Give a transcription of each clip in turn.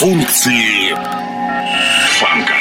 функции фанка.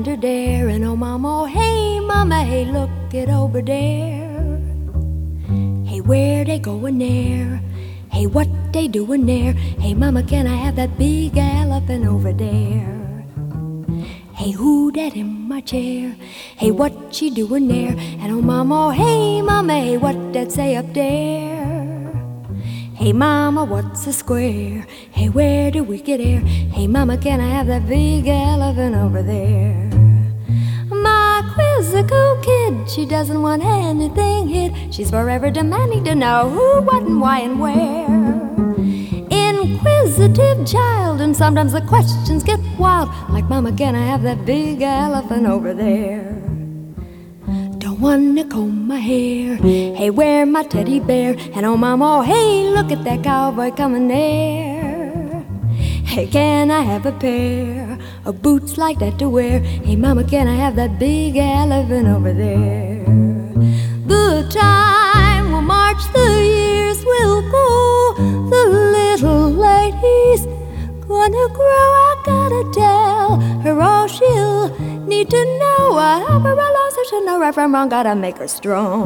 Under there? And oh, mama, oh, hey, mama, hey, look it over there. Hey, where they going there? Hey, what they doing there? Hey, mama, can I have that big elephant over there? Hey, who that in my chair? Hey, what she doing there? And oh, mama, oh, hey, mama, hey, what that say up there? Hey, mama, what's a square? Hey, where do we get air? Hey, mama, can I have that big elephant over there? She doesn't want anything hid. She's forever demanding to know who, what, and why, and where inquisitive child, and sometimes the questions get wild. Like, Mama, can I have that big elephant over there? Don't wanna comb my hair. Hey, where my teddy bear? And oh, Mama, oh, hey, look at that cowboy coming there. Hey, can I have a pair of boots like that to wear? Hey, Mama, can I have that big elephant over there? The time will march, the years will go. The little lady's gonna grow. I gotta tell her all she'll need to know. I help her along so she'll know right from wrong. Gotta make her strong.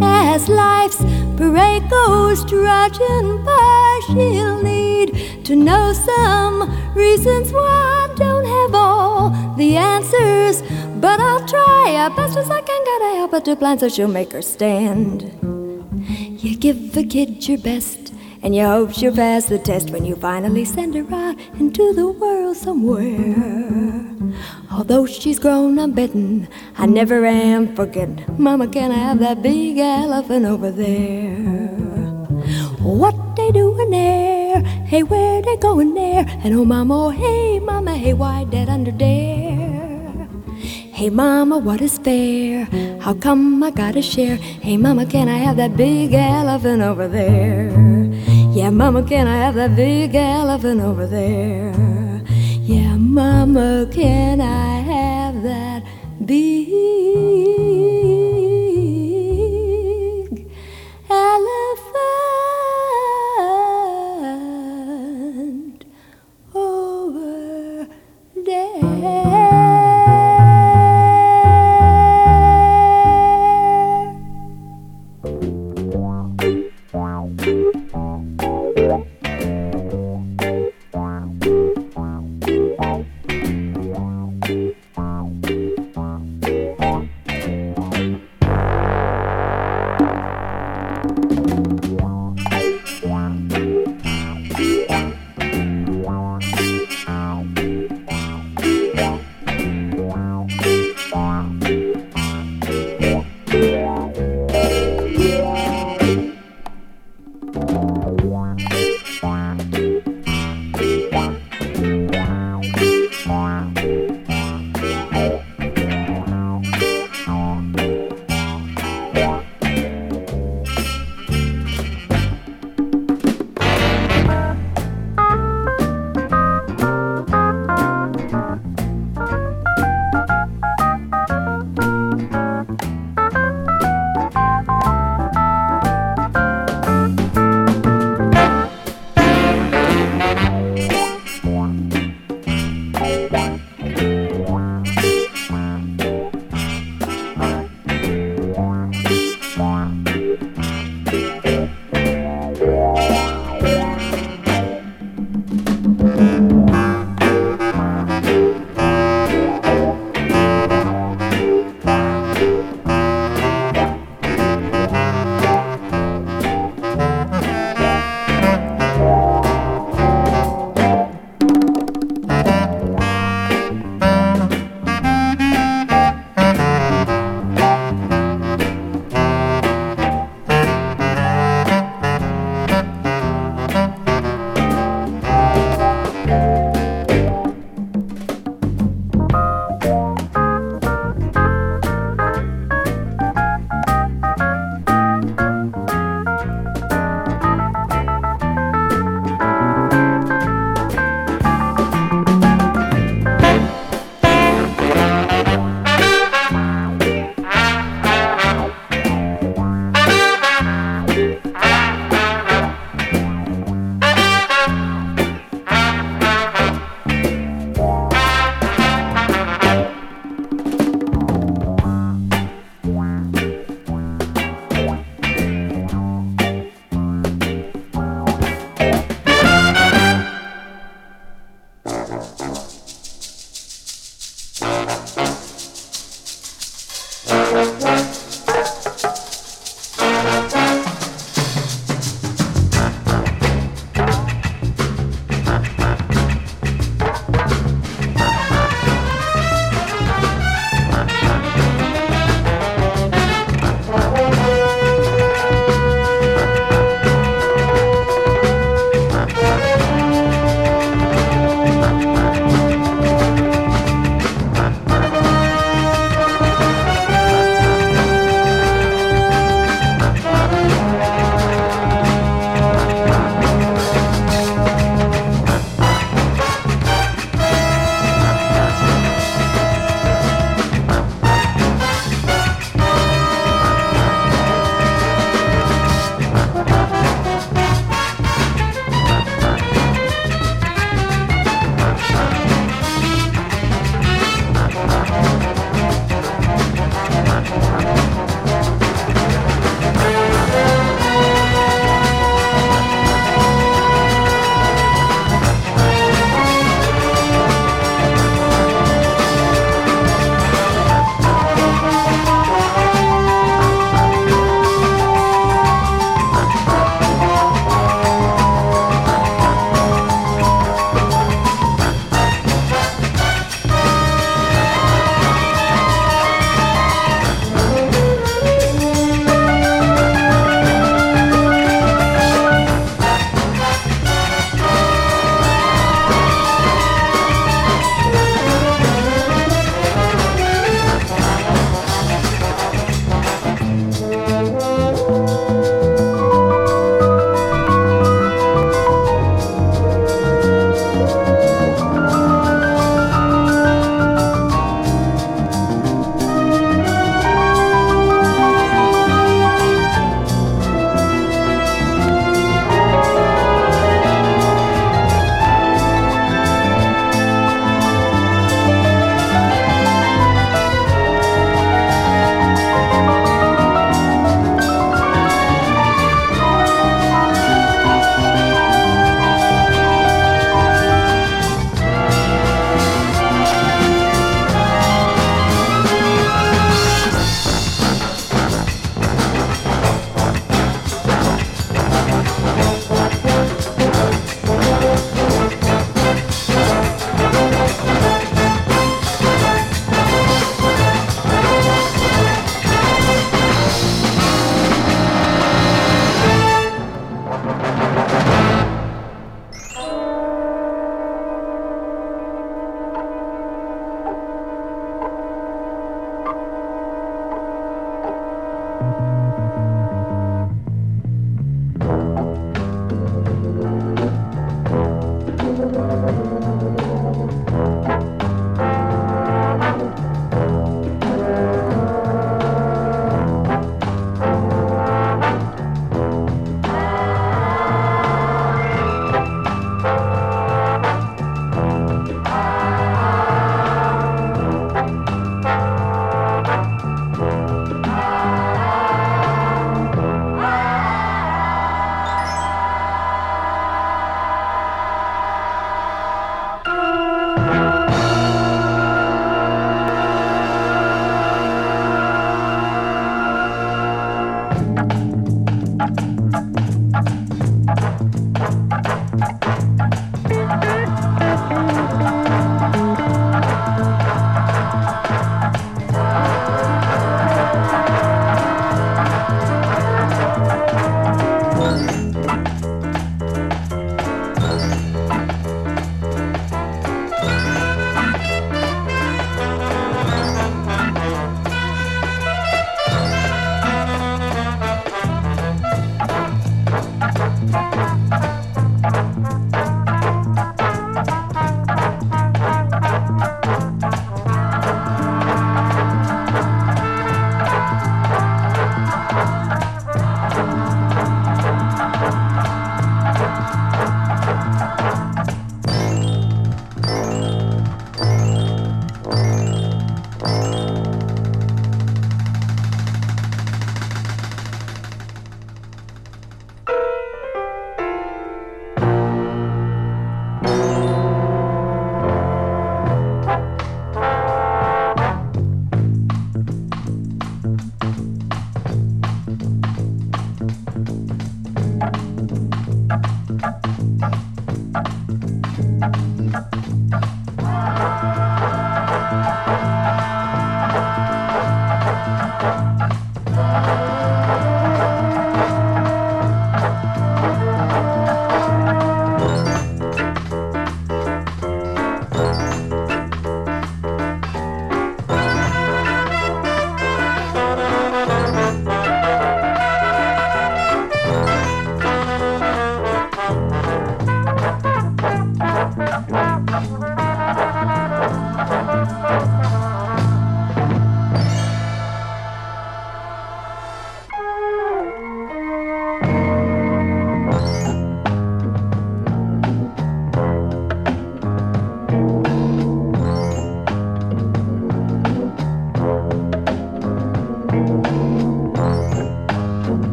As life's parade goes trudging by, she'll need to know some reasons why I don't have all the answers. But I'll try as best as I can. Gotta help her to plan so she'll make her stand. You give a kid your best and you hope she'll pass the test when you finally send her out into the world somewhere. Although she's grown, I'm betting I never am forgetting. Mama, can I have that big elephant over there? What they doing there? Hey, where they going there? And oh, mama, oh, hey, mama, hey, why that under there? Hey, mama, what is fair? How come I gotta share? Hey, mama, can I have that big elephant over there? Yeah, mama, can I have that big elephant over there? Yeah, mama, can I have that big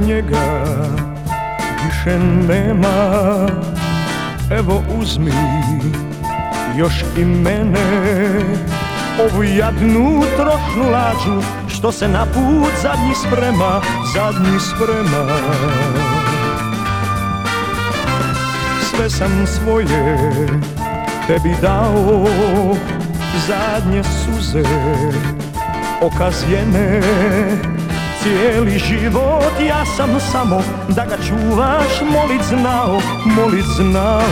njega više nema. Evo uzmi još i mene Ovu jadnu trošnu lađu Što se na put zadnji sprema Zadnji sprema. Sve sam svoje tebi dao Zadnje suze okazjene Cijeli život ja sam samo da ga čuvaš molit znao, molit znao.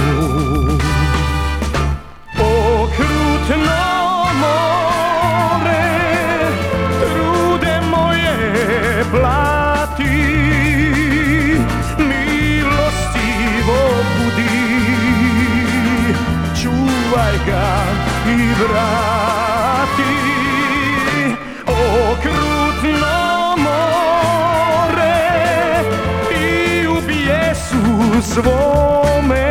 Okrutno more, trude moje plati Milostivo budi, čuvaj ga i vrati svome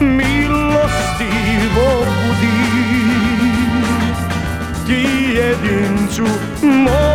milostivo budi ti jedincu mome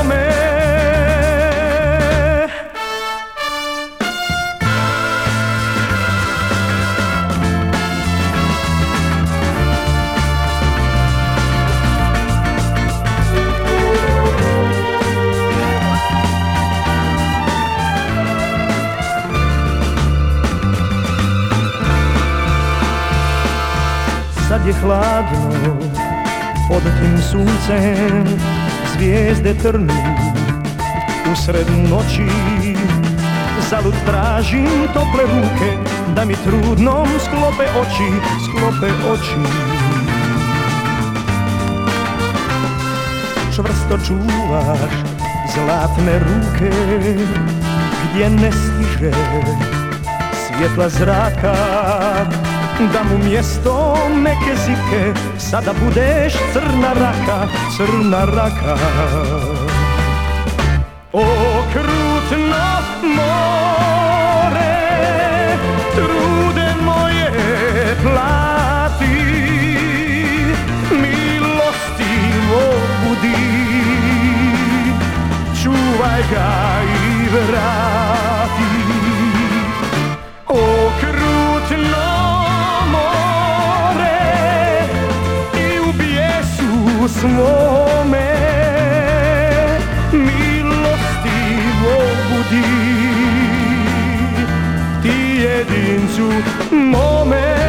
Sad je hladno pod tim suncem Zvijezde trnu. Usred noći Zalud tražim tople ruke Da mi trudnom sklope oči Sklope oči. Čvrsto čuvaš zlatne ruke Gdje ne stiže svjetla zraka da mu mjesto neke zike Sada budeš crna raka, crna raka. Okrutno more Trude moje plati Milostivo budi Čuvaj ga i vrati svome milostivo budi ti jedincu mome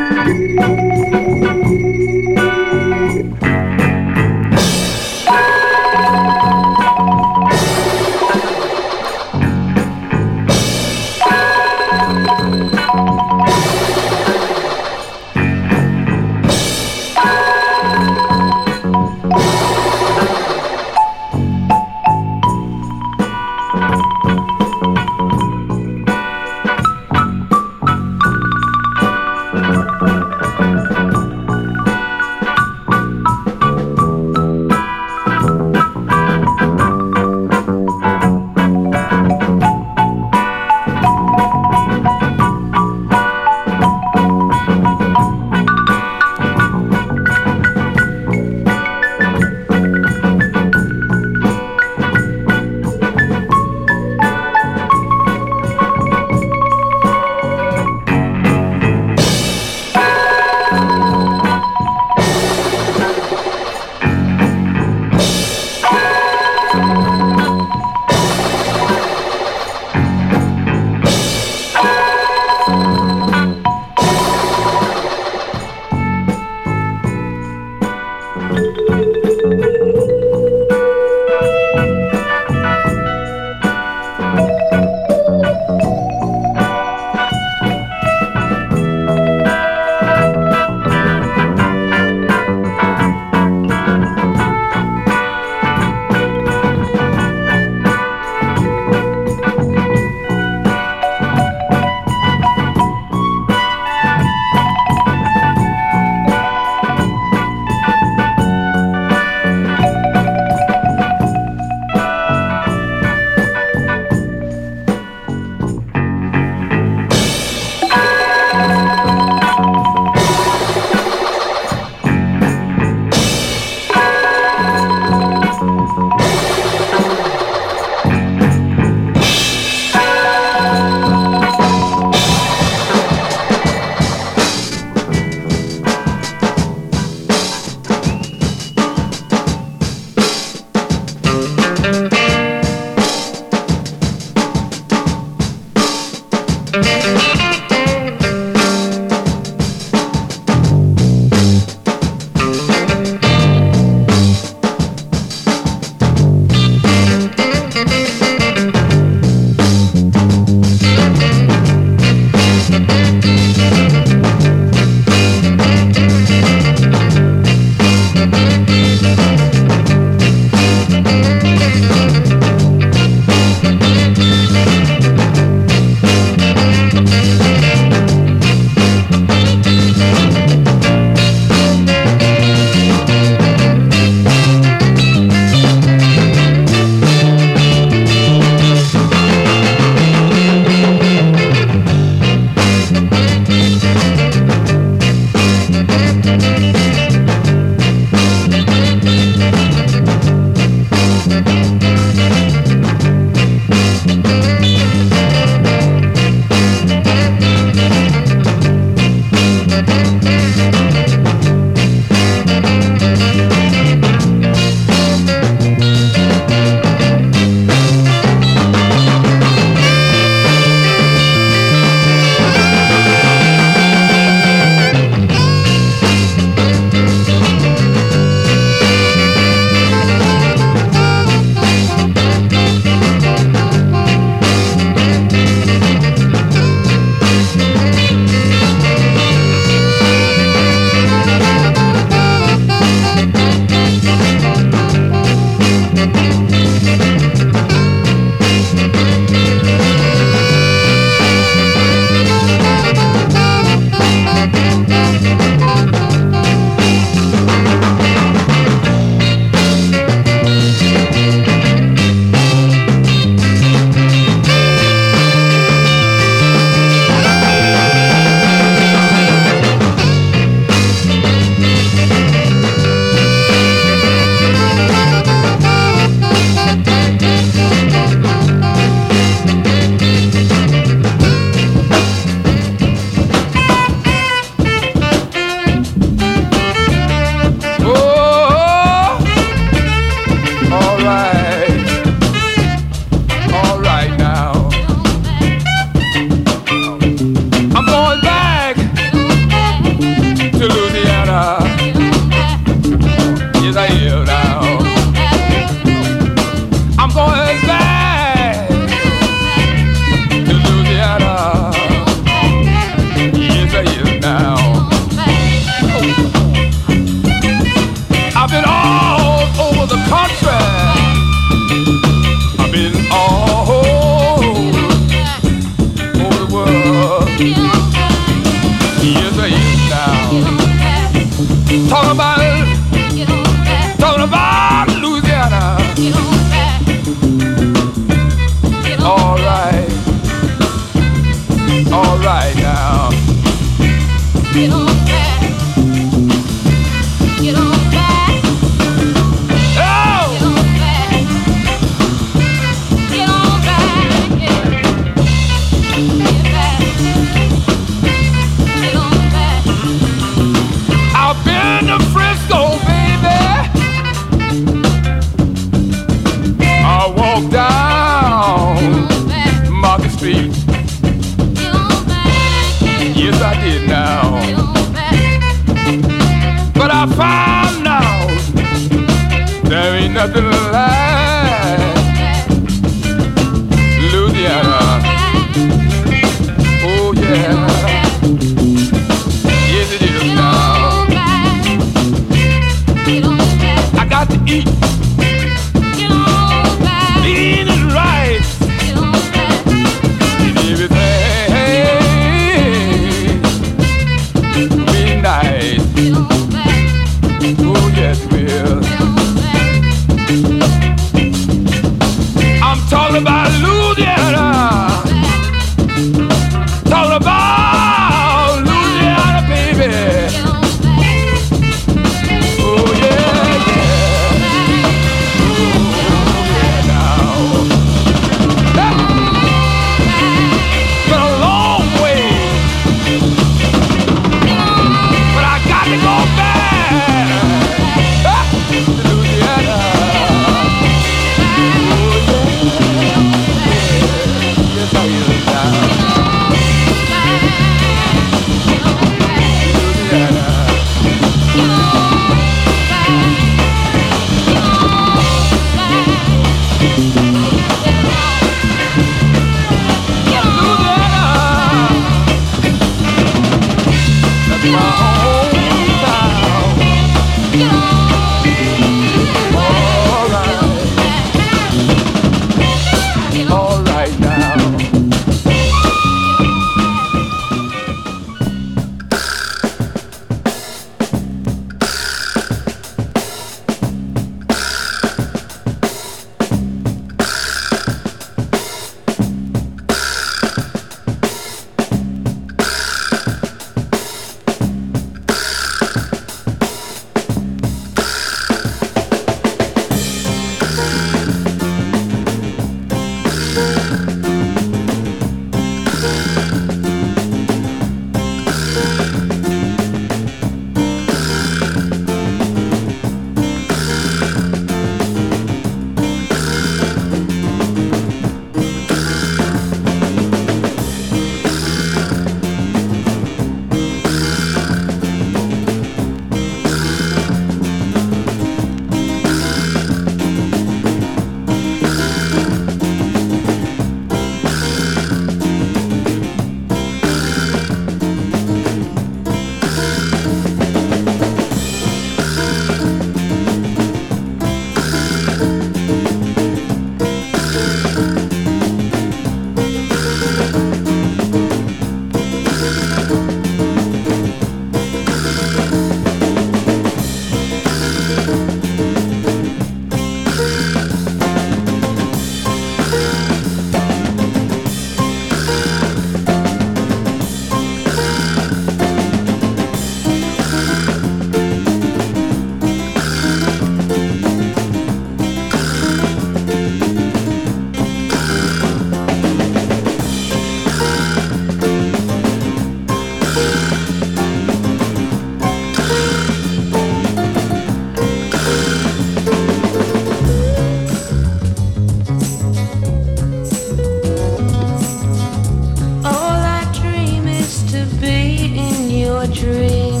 dream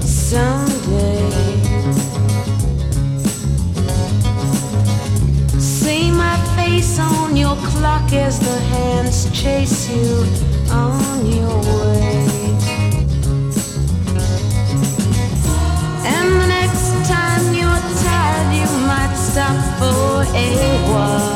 someday. See my face on your clock as the hands chase you on your way. And the next time you're tired, you might stop for a while.